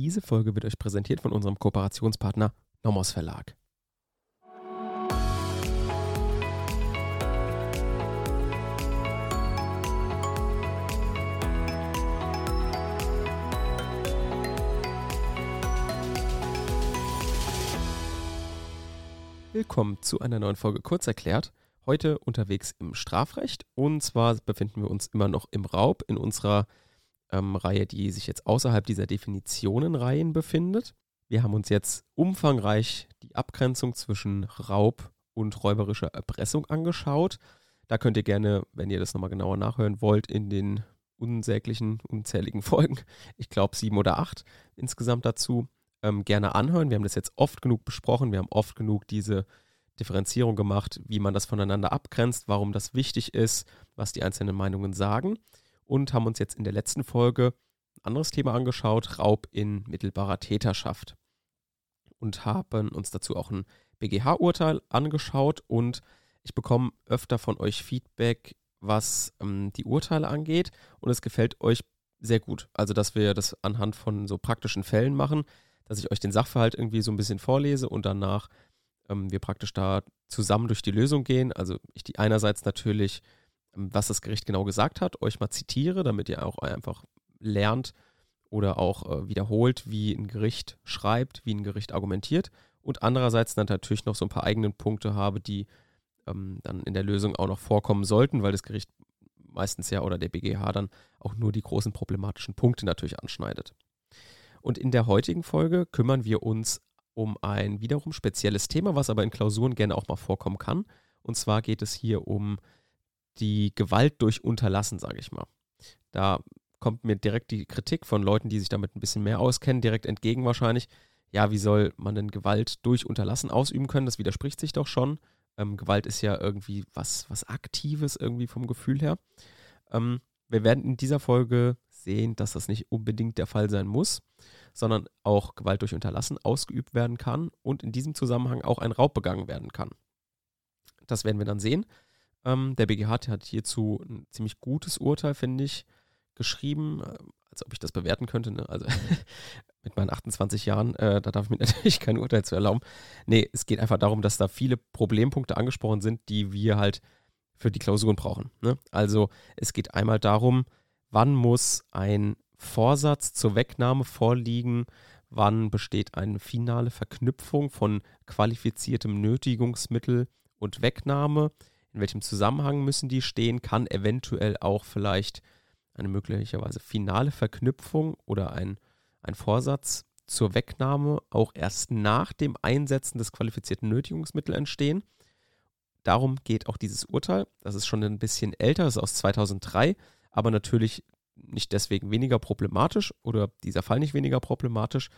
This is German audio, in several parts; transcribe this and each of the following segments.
Diese Folge wird euch präsentiert von unserem Kooperationspartner Nomos Verlag. Willkommen zu einer neuen Folge Kurzerklärt. Heute unterwegs im Strafrecht und zwar befinden wir uns immer noch im Raub in unserer ähm, Reihe, die sich jetzt außerhalb dieser Definitionenreihen befindet. Wir haben uns jetzt umfangreich die Abgrenzung zwischen Raub und räuberischer Erpressung angeschaut. Da könnt ihr gerne, wenn ihr das nochmal genauer nachhören wollt, in den unsäglichen, unzähligen Folgen, ich glaube sieben oder acht insgesamt dazu, ähm, gerne anhören. Wir haben das jetzt oft genug besprochen. Wir haben oft genug diese Differenzierung gemacht, wie man das voneinander abgrenzt, warum das wichtig ist, was die einzelnen Meinungen sagen und haben uns jetzt in der letzten Folge ein anderes Thema angeschaut, Raub in mittelbarer Täterschaft. Und haben uns dazu auch ein BGH-Urteil angeschaut und ich bekomme öfter von euch Feedback, was ähm, die Urteile angeht und es gefällt euch sehr gut. Also, dass wir das anhand von so praktischen Fällen machen, dass ich euch den Sachverhalt irgendwie so ein bisschen vorlese und danach ähm, wir praktisch da zusammen durch die Lösung gehen. Also ich die einerseits natürlich was das Gericht genau gesagt hat, euch mal zitiere, damit ihr auch einfach lernt oder auch äh, wiederholt, wie ein Gericht schreibt, wie ein Gericht argumentiert und andererseits dann natürlich noch so ein paar eigenen Punkte habe, die ähm, dann in der Lösung auch noch vorkommen sollten, weil das Gericht meistens ja oder der BGH dann auch nur die großen problematischen Punkte natürlich anschneidet. Und in der heutigen Folge kümmern wir uns um ein wiederum spezielles Thema, was aber in Klausuren gerne auch mal vorkommen kann. Und zwar geht es hier um die Gewalt durch Unterlassen, sage ich mal. Da kommt mir direkt die Kritik von Leuten, die sich damit ein bisschen mehr auskennen, direkt entgegen wahrscheinlich. Ja, wie soll man denn Gewalt durch Unterlassen ausüben können? Das widerspricht sich doch schon. Ähm, Gewalt ist ja irgendwie was, was Aktives irgendwie vom Gefühl her. Ähm, wir werden in dieser Folge sehen, dass das nicht unbedingt der Fall sein muss, sondern auch Gewalt durch Unterlassen ausgeübt werden kann und in diesem Zusammenhang auch ein Raub begangen werden kann. Das werden wir dann sehen. Ähm, der BGH hat hierzu ein ziemlich gutes Urteil, finde ich, geschrieben, äh, als ob ich das bewerten könnte. Ne? Also mit meinen 28 Jahren, äh, da darf ich mir natürlich kein Urteil zu erlauben. Nee, es geht einfach darum, dass da viele Problempunkte angesprochen sind, die wir halt für die Klausuren brauchen. Ne? Also es geht einmal darum, wann muss ein Vorsatz zur Wegnahme vorliegen, wann besteht eine finale Verknüpfung von qualifiziertem Nötigungsmittel und Wegnahme, in welchem Zusammenhang müssen die stehen, kann eventuell auch vielleicht eine möglicherweise finale Verknüpfung oder ein, ein Vorsatz zur Wegnahme auch erst nach dem Einsetzen des qualifizierten Nötigungsmittels entstehen. Darum geht auch dieses Urteil. Das ist schon ein bisschen älter, das ist aus 2003, aber natürlich nicht deswegen weniger problematisch oder dieser Fall nicht weniger problematisch.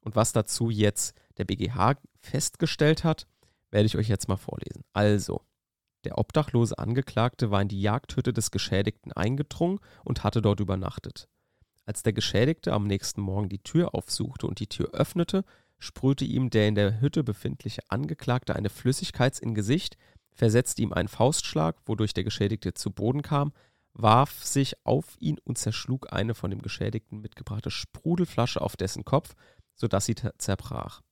Und was dazu jetzt der BGH festgestellt hat, werde ich euch jetzt mal vorlesen. Also, der obdachlose Angeklagte war in die Jagdhütte des Geschädigten eingedrungen und hatte dort übernachtet. Als der Geschädigte am nächsten Morgen die Tür aufsuchte und die Tür öffnete, sprühte ihm der in der Hütte befindliche Angeklagte eine Flüssigkeit ins Gesicht, versetzte ihm einen Faustschlag, wodurch der Geschädigte zu Boden kam, warf sich auf ihn und zerschlug eine von dem Geschädigten mitgebrachte Sprudelflasche auf dessen Kopf, sodass sie zerbrach.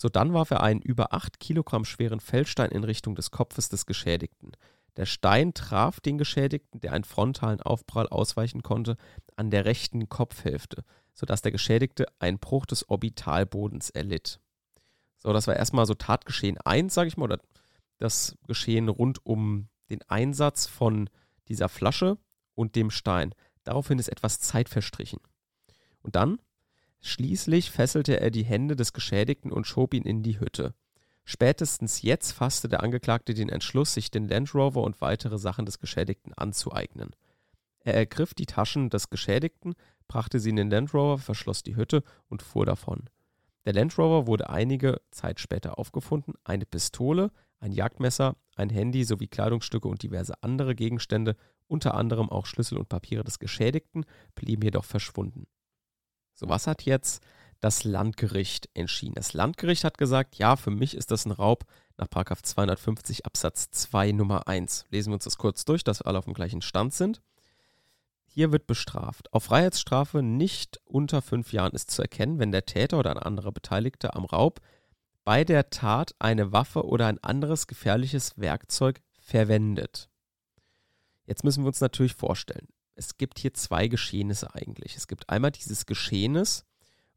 Sodann warf er einen über acht Kilogramm schweren Feldstein in Richtung des Kopfes des Geschädigten. Der Stein traf den Geschädigten, der einen frontalen Aufprall ausweichen konnte, an der rechten Kopfhälfte, sodass der Geschädigte einen Bruch des Orbitalbodens erlitt. So, das war erstmal so Tatgeschehen 1, sage ich mal, oder das Geschehen rund um den Einsatz von dieser Flasche und dem Stein. Daraufhin ist etwas Zeit verstrichen. Und dann Schließlich fesselte er die Hände des Geschädigten und schob ihn in die Hütte. Spätestens jetzt fasste der Angeklagte den Entschluss, sich den Land Rover und weitere Sachen des Geschädigten anzueignen. Er ergriff die Taschen des Geschädigten, brachte sie in den Land Rover, verschloss die Hütte und fuhr davon. Der Land Rover wurde einige Zeit später aufgefunden. Eine Pistole, ein Jagdmesser, ein Handy sowie Kleidungsstücke und diverse andere Gegenstände, unter anderem auch Schlüssel und Papiere des Geschädigten, blieben jedoch verschwunden. So, was hat jetzt das Landgericht entschieden? Das Landgericht hat gesagt, ja, für mich ist das ein Raub nach 250 Absatz 2 Nummer 1. Lesen wir uns das kurz durch, dass wir alle auf dem gleichen Stand sind. Hier wird bestraft. Auf Freiheitsstrafe nicht unter fünf Jahren ist zu erkennen, wenn der Täter oder ein anderer Beteiligter am Raub bei der Tat eine Waffe oder ein anderes gefährliches Werkzeug verwendet. Jetzt müssen wir uns natürlich vorstellen, es gibt hier zwei Geschehnisse eigentlich. Es gibt einmal dieses Geschehnis,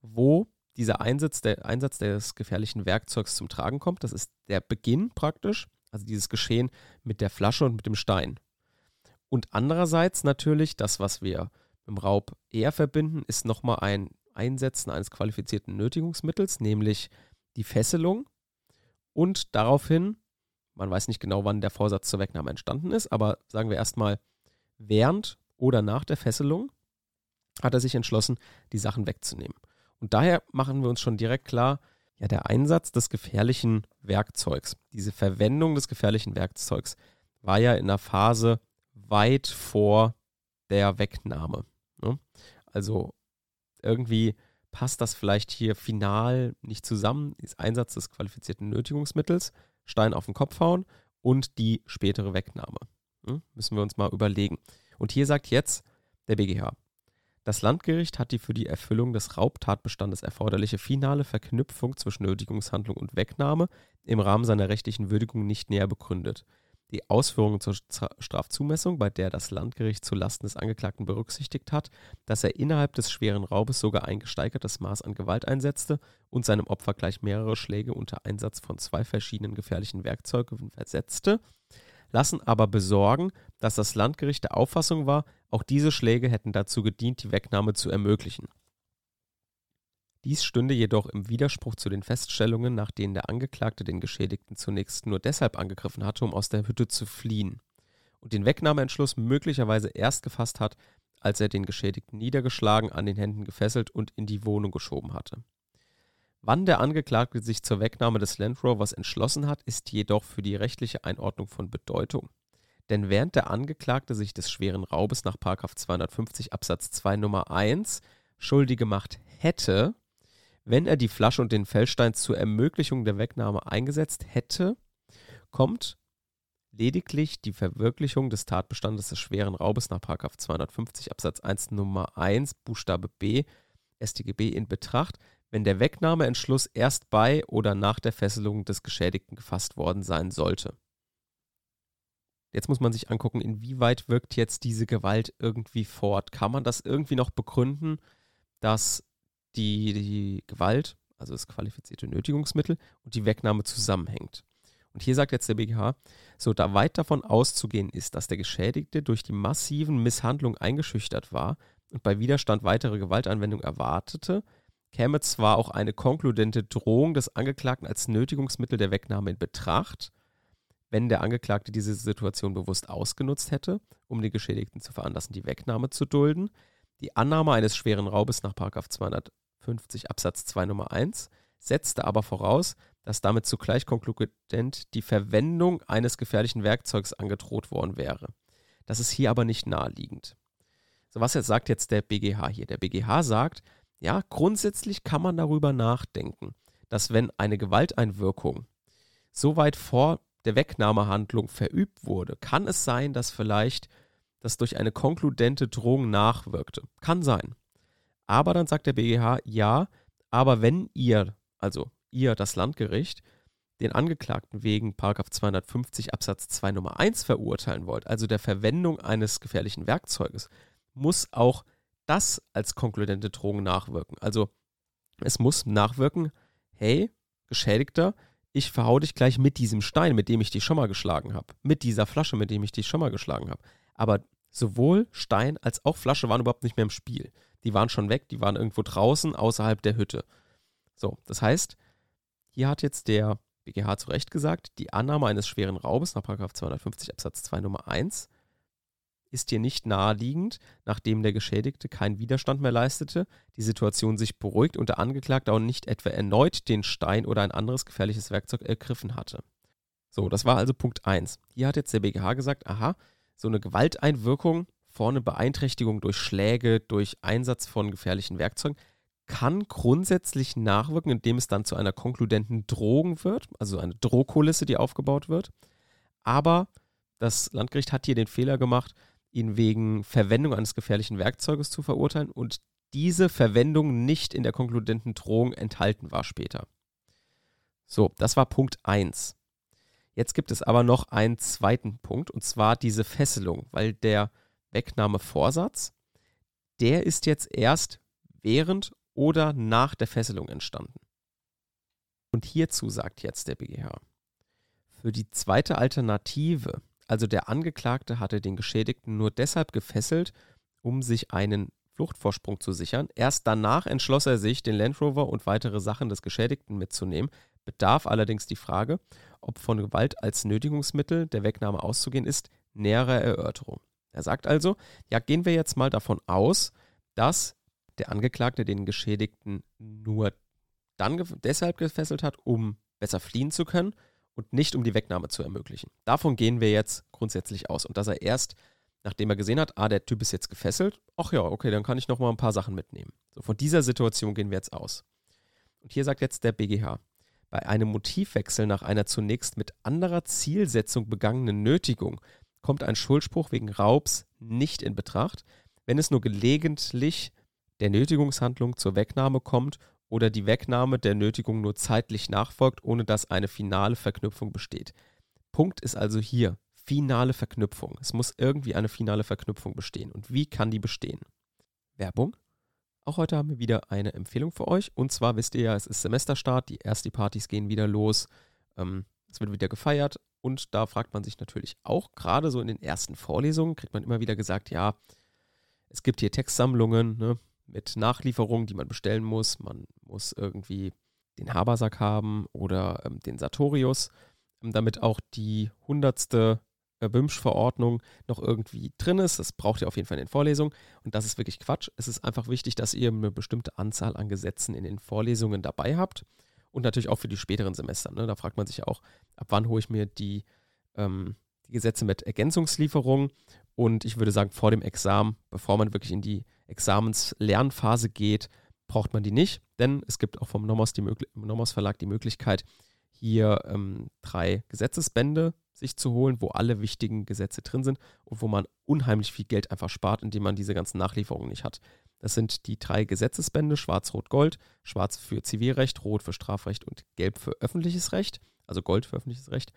wo dieser Einsatz, der Einsatz des gefährlichen Werkzeugs zum Tragen kommt. Das ist der Beginn praktisch, also dieses Geschehen mit der Flasche und mit dem Stein. Und andererseits natürlich das, was wir dem Raub eher verbinden, ist nochmal ein Einsetzen eines qualifizierten Nötigungsmittels, nämlich die Fesselung und daraufhin, man weiß nicht genau, wann der Vorsatz zur Wegnahme entstanden ist, aber sagen wir erstmal, während oder nach der Fesselung hat er sich entschlossen, die Sachen wegzunehmen. Und daher machen wir uns schon direkt klar, ja, der Einsatz des gefährlichen Werkzeugs, diese Verwendung des gefährlichen Werkzeugs war ja in der Phase weit vor der Wegnahme. Ne? Also irgendwie passt das vielleicht hier final nicht zusammen, ist Einsatz des qualifizierten Nötigungsmittels, Stein auf den Kopf hauen und die spätere Wegnahme. Hm? Müssen wir uns mal überlegen. Und hier sagt jetzt der BGH, das Landgericht hat die für die Erfüllung des Raubtatbestandes erforderliche finale Verknüpfung zwischen Nötigungshandlung und Wegnahme im Rahmen seiner rechtlichen Würdigung nicht näher begründet. Die Ausführungen zur Strafzumessung, bei der das Landgericht zulasten des Angeklagten berücksichtigt hat, dass er innerhalb des schweren Raubes sogar ein gesteigertes Maß an Gewalt einsetzte und seinem Opfer gleich mehrere Schläge unter Einsatz von zwei verschiedenen gefährlichen Werkzeugen versetzte, lassen aber besorgen, dass das Landgericht der Auffassung war, auch diese Schläge hätten dazu gedient, die Wegnahme zu ermöglichen. Dies stünde jedoch im Widerspruch zu den Feststellungen, nach denen der Angeklagte den Geschädigten zunächst nur deshalb angegriffen hatte, um aus der Hütte zu fliehen und den Wegnahmeentschluss möglicherweise erst gefasst hat, als er den Geschädigten niedergeschlagen, an den Händen gefesselt und in die Wohnung geschoben hatte. Wann der Angeklagte sich zur Wegnahme des Land Rovers entschlossen hat, ist jedoch für die rechtliche Einordnung von Bedeutung. Denn während der Angeklagte sich des schweren Raubes nach 250 Absatz 2 Nummer 1 schuldig gemacht hätte, wenn er die Flasche und den Fellstein zur Ermöglichung der Wegnahme eingesetzt hätte, kommt lediglich die Verwirklichung des Tatbestandes des schweren Raubes nach 250 Absatz 1 Nummer 1 Buchstabe B StGB in Betracht, wenn der Wegnahmeentschluss erst bei oder nach der Fesselung des Geschädigten gefasst worden sein sollte. Jetzt muss man sich angucken, inwieweit wirkt jetzt diese Gewalt irgendwie fort. Kann man das irgendwie noch begründen, dass die, die Gewalt, also das qualifizierte Nötigungsmittel und die Wegnahme zusammenhängt. Und hier sagt jetzt der BGH, so da weit davon auszugehen ist, dass der Geschädigte durch die massiven Misshandlungen eingeschüchtert war und bei Widerstand weitere Gewaltanwendung erwartete, käme zwar auch eine konkludente Drohung des Angeklagten als Nötigungsmittel der Wegnahme in Betracht, wenn der Angeklagte diese Situation bewusst ausgenutzt hätte, um den Geschädigten zu veranlassen, die Wegnahme zu dulden. Die Annahme eines schweren Raubes nach 200 50 Absatz 2 Nummer 1, setzte aber voraus, dass damit zugleich konkludent die Verwendung eines gefährlichen Werkzeugs angedroht worden wäre. Das ist hier aber nicht naheliegend. So, was jetzt sagt jetzt der BGH hier? Der BGH sagt, ja, grundsätzlich kann man darüber nachdenken, dass wenn eine Gewalteinwirkung so weit vor der Wegnahmehandlung verübt wurde, kann es sein, dass vielleicht das durch eine konkludente Drohung nachwirkte. Kann sein. Aber dann sagt der BGH, ja, aber wenn ihr, also ihr, das Landgericht, den Angeklagten wegen 250 Absatz 2 Nummer 1 verurteilen wollt, also der Verwendung eines gefährlichen Werkzeuges, muss auch das als konkludente Drohung nachwirken. Also es muss nachwirken, hey, Geschädigter, ich verhau dich gleich mit diesem Stein, mit dem ich dich schon mal geschlagen habe, mit dieser Flasche, mit dem ich dich schon mal geschlagen habe. Aber sowohl Stein als auch Flasche waren überhaupt nicht mehr im Spiel die waren schon weg, die waren irgendwo draußen außerhalb der Hütte. So, das heißt, hier hat jetzt der BGH zu Recht gesagt, die Annahme eines schweren Raubes nach 250 Absatz 2 Nummer 1 ist hier nicht naheliegend, nachdem der Geschädigte keinen Widerstand mehr leistete, die Situation sich beruhigt und der Angeklagte auch nicht etwa erneut den Stein oder ein anderes gefährliches Werkzeug ergriffen hatte. So, das war also Punkt 1. Hier hat jetzt der BGH gesagt, aha, so eine Gewalteinwirkung vorne Beeinträchtigung durch Schläge, durch Einsatz von gefährlichen Werkzeugen kann grundsätzlich nachwirken, indem es dann zu einer konkludenten Drohung wird, also eine Drohkulisse, die aufgebaut wird. Aber das Landgericht hat hier den Fehler gemacht, ihn wegen Verwendung eines gefährlichen Werkzeuges zu verurteilen und diese Verwendung nicht in der konkludenten Drohung enthalten war später. So, das war Punkt 1. Jetzt gibt es aber noch einen zweiten Punkt, und zwar diese Fesselung, weil der Wegnahmevorsatz, der ist jetzt erst während oder nach der Fesselung entstanden. Und hierzu sagt jetzt der BGH, für die zweite Alternative, also der Angeklagte hatte den Geschädigten nur deshalb gefesselt, um sich einen Fluchtvorsprung zu sichern. Erst danach entschloss er sich, den Land Rover und weitere Sachen des Geschädigten mitzunehmen, bedarf allerdings die Frage, ob von Gewalt als Nötigungsmittel der Wegnahme auszugehen ist, nähere Erörterung. Er sagt also, ja, gehen wir jetzt mal davon aus, dass der Angeklagte den Geschädigten nur dann ge deshalb gefesselt hat, um besser fliehen zu können und nicht um die Wegnahme zu ermöglichen. Davon gehen wir jetzt grundsätzlich aus und dass er erst nachdem er gesehen hat, ah, der Typ ist jetzt gefesselt, ach ja, okay, dann kann ich noch mal ein paar Sachen mitnehmen. So, von dieser Situation gehen wir jetzt aus. Und hier sagt jetzt der BGH, bei einem Motivwechsel nach einer zunächst mit anderer Zielsetzung begangenen Nötigung kommt ein Schuldspruch wegen Raubs nicht in Betracht, wenn es nur gelegentlich der Nötigungshandlung zur Wegnahme kommt oder die Wegnahme der Nötigung nur zeitlich nachfolgt, ohne dass eine finale Verknüpfung besteht. Punkt ist also hier finale Verknüpfung. Es muss irgendwie eine finale Verknüpfung bestehen. Und wie kann die bestehen? Werbung. Auch heute haben wir wieder eine Empfehlung für euch. Und zwar wisst ihr ja, es ist Semesterstart, die ersten Partys gehen wieder los, ähm, es wird wieder gefeiert. Und da fragt man sich natürlich auch, gerade so in den ersten Vorlesungen, kriegt man immer wieder gesagt, ja, es gibt hier Textsammlungen ne, mit Nachlieferungen, die man bestellen muss. Man muss irgendwie den Habersack haben oder ähm, den Sartorius, ähm, damit auch die hundertste BIMSCH-Verordnung noch irgendwie drin ist. Das braucht ihr auf jeden Fall in den Vorlesungen. Und das ist wirklich Quatsch. Es ist einfach wichtig, dass ihr eine bestimmte Anzahl an Gesetzen in den Vorlesungen dabei habt. Und natürlich auch für die späteren Semester. Ne? Da fragt man sich auch, ab wann hole ich mir die, ähm, die Gesetze mit Ergänzungslieferung. Und ich würde sagen, vor dem Examen, bevor man wirklich in die Examenslernphase geht, braucht man die nicht. Denn es gibt auch vom Nomos, die Nomos Verlag die Möglichkeit, hier ähm, drei Gesetzesbände sich zu holen, wo alle wichtigen Gesetze drin sind und wo man unheimlich viel Geld einfach spart, indem man diese ganzen Nachlieferungen nicht hat. Das sind die drei Gesetzesbände, Schwarz, Rot, Gold, Schwarz für Zivilrecht, Rot für Strafrecht und Gelb für öffentliches Recht, also Gold für öffentliches Recht.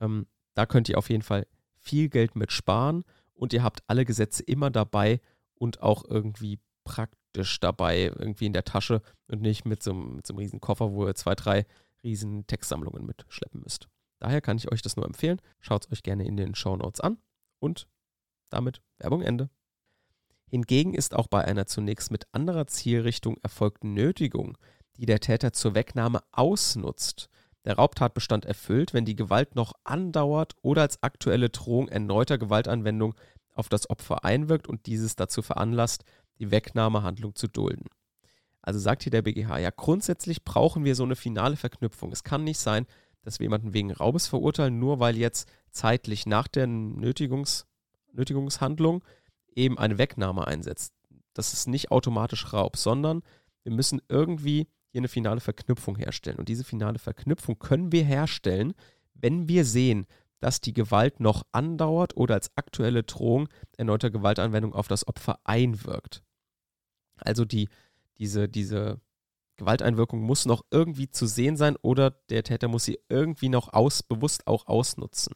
Ähm, da könnt ihr auf jeden Fall viel Geld mit sparen und ihr habt alle Gesetze immer dabei und auch irgendwie praktisch dabei, irgendwie in der Tasche und nicht mit so, mit so einem riesen Koffer, wo ihr zwei, drei riesen Textsammlungen mitschleppen müsst. Daher kann ich euch das nur empfehlen. Schaut es euch gerne in den Show Notes an und damit Werbung Ende. Hingegen ist auch bei einer zunächst mit anderer Zielrichtung erfolgten Nötigung, die der Täter zur Wegnahme ausnutzt, der Raubtatbestand erfüllt, wenn die Gewalt noch andauert oder als aktuelle Drohung erneuter Gewaltanwendung auf das Opfer einwirkt und dieses dazu veranlasst, die Wegnahmehandlung zu dulden. Also sagt hier der BGH, ja, grundsätzlich brauchen wir so eine finale Verknüpfung. Es kann nicht sein, dass wir jemanden wegen Raubes verurteilen, nur weil jetzt zeitlich nach der Nötigungs, Nötigungshandlung eben eine Wegnahme einsetzt. Das ist nicht automatisch Raub, sondern wir müssen irgendwie hier eine finale Verknüpfung herstellen. Und diese finale Verknüpfung können wir herstellen, wenn wir sehen, dass die Gewalt noch andauert oder als aktuelle Drohung erneuter Gewaltanwendung auf das Opfer einwirkt. Also die diese, diese Gewalteinwirkung muss noch irgendwie zu sehen sein oder der Täter muss sie irgendwie noch aus, bewusst auch ausnutzen.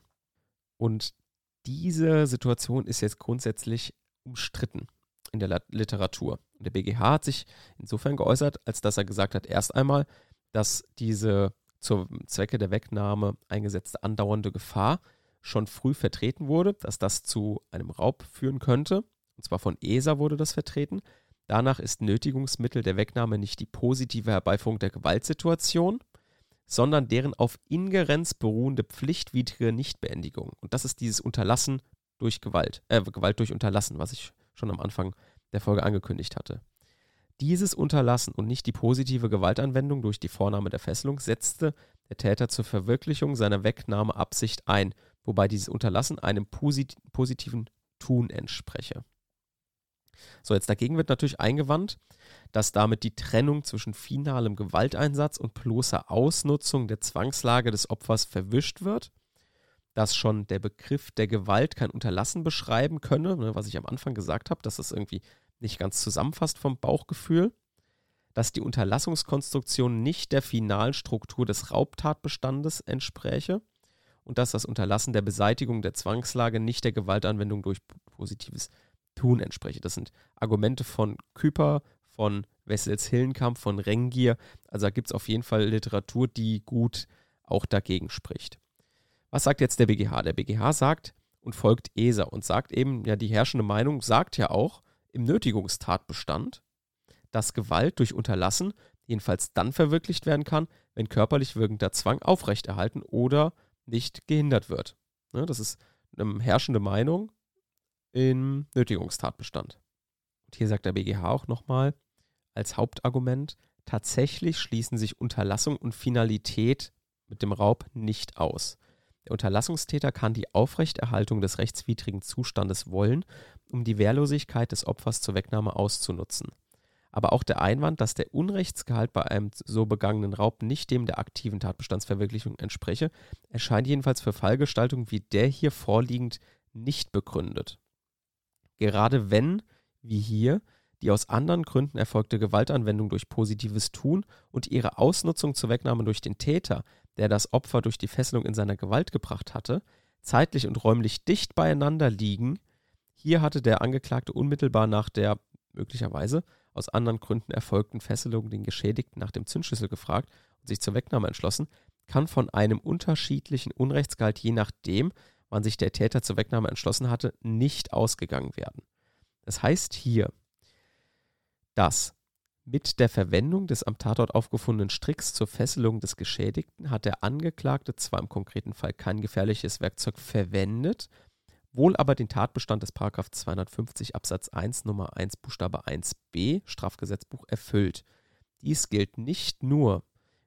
Und diese Situation ist jetzt grundsätzlich umstritten in der Literatur. Der BGH hat sich insofern geäußert, als dass er gesagt hat, erst einmal, dass diese zur Zwecke der Wegnahme eingesetzte andauernde Gefahr schon früh vertreten wurde, dass das zu einem Raub führen könnte. Und zwar von ESA wurde das vertreten. Danach ist Nötigungsmittel der Wegnahme nicht die positive Herbeiführung der Gewaltsituation, sondern deren auf Ingerenz beruhende pflichtwidrige Nichtbeendigung. Und das ist dieses Unterlassen durch Gewalt, äh, Gewalt durch Unterlassen, was ich schon am Anfang der Folge angekündigt hatte. Dieses Unterlassen und nicht die positive Gewaltanwendung durch die Vornahme der Fesselung setzte der Täter zur Verwirklichung seiner Wegnahmeabsicht ein, wobei dieses Unterlassen einem posit positiven Tun entspreche. So, jetzt dagegen wird natürlich eingewandt, dass damit die Trennung zwischen finalem Gewalteinsatz und bloßer Ausnutzung der Zwangslage des Opfers verwischt wird. dass schon der Begriff der Gewalt kein Unterlassen beschreiben könne, ne, was ich am Anfang gesagt habe, dass das irgendwie nicht ganz zusammenfasst vom Bauchgefühl, dass die Unterlassungskonstruktion nicht der finalen Struktur des Raubtatbestandes entspräche und dass das Unterlassen der Beseitigung der Zwangslage nicht der Gewaltanwendung durch positives Tun entspreche. Das sind Argumente von Küper, von Wessels Hillenkamp, von Rengier. Also da gibt es auf jeden Fall Literatur, die gut auch dagegen spricht. Was sagt jetzt der BGH? Der BGH sagt und folgt ESA und sagt eben, ja, die herrschende Meinung sagt ja auch im Nötigungstatbestand, dass Gewalt durch Unterlassen jedenfalls dann verwirklicht werden kann, wenn körperlich wirkender Zwang aufrechterhalten oder nicht gehindert wird. Ne, das ist eine herrschende Meinung im Nötigungstatbestand. Und hier sagt der BGH auch nochmal als Hauptargument, tatsächlich schließen sich Unterlassung und Finalität mit dem Raub nicht aus. Der Unterlassungstäter kann die Aufrechterhaltung des rechtswidrigen Zustandes wollen, um die Wehrlosigkeit des Opfers zur Wegnahme auszunutzen. Aber auch der Einwand, dass der Unrechtsgehalt bei einem so begangenen Raub nicht dem der aktiven Tatbestandsverwirklichung entspreche, erscheint jedenfalls für Fallgestaltung wie der hier vorliegend nicht begründet. Gerade wenn, wie hier, die aus anderen Gründen erfolgte Gewaltanwendung durch positives Tun und ihre Ausnutzung zur Wegnahme durch den Täter, der das Opfer durch die Fesselung in seiner Gewalt gebracht hatte, zeitlich und räumlich dicht beieinander liegen. Hier hatte der Angeklagte unmittelbar nach der möglicherweise aus anderen Gründen erfolgten Fesselung den Geschädigten nach dem Zündschlüssel gefragt und sich zur Wegnahme entschlossen, kann von einem unterschiedlichen Unrechtsgehalt je nachdem, wann sich der Täter zur Wegnahme entschlossen hatte, nicht ausgegangen werden. Das heißt hier, dass mit der Verwendung des am Tatort aufgefundenen Stricks zur Fesselung des Geschädigten hat der Angeklagte zwar im konkreten Fall kein gefährliches Werkzeug verwendet, wohl aber den Tatbestand des 250 Absatz 1 Nummer 1 Buchstabe 1b Strafgesetzbuch erfüllt. Dies gilt nicht nur,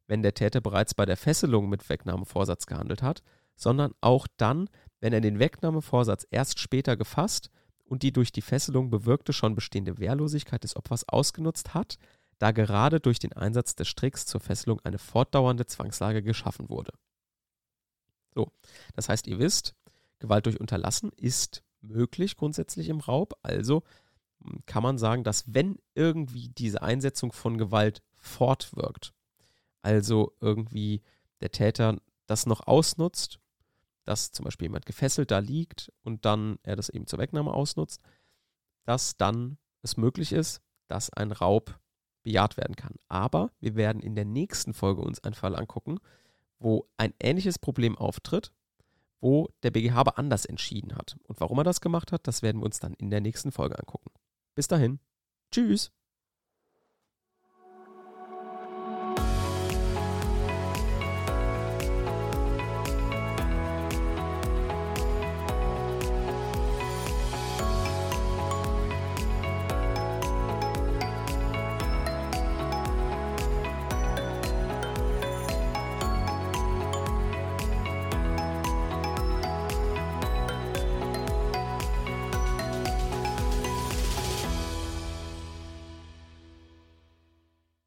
wenn der Täter bereits bei der Fesselung mit Wegnahmevorsatz gehandelt hat, sondern auch dann, wenn er den Wegnahmevorsatz erst später gefasst und die durch die Fesselung bewirkte schon bestehende Wehrlosigkeit des Opfers ausgenutzt hat, da gerade durch den Einsatz des Stricks zur Fesselung eine fortdauernde Zwangslage geschaffen wurde. So, das heißt, ihr wisst, Gewalt durch Unterlassen ist möglich grundsätzlich im Raub, also hm, kann man sagen, dass wenn irgendwie diese Einsetzung von Gewalt fortwirkt, also irgendwie der Täter das noch ausnutzt dass zum Beispiel jemand gefesselt da liegt und dann er das eben zur Wegnahme ausnutzt, dass dann es möglich ist, dass ein Raub bejaht werden kann. Aber wir werden in der nächsten Folge uns einen Fall angucken, wo ein ähnliches Problem auftritt, wo der BGH aber anders entschieden hat. Und warum er das gemacht hat, das werden wir uns dann in der nächsten Folge angucken. Bis dahin. Tschüss.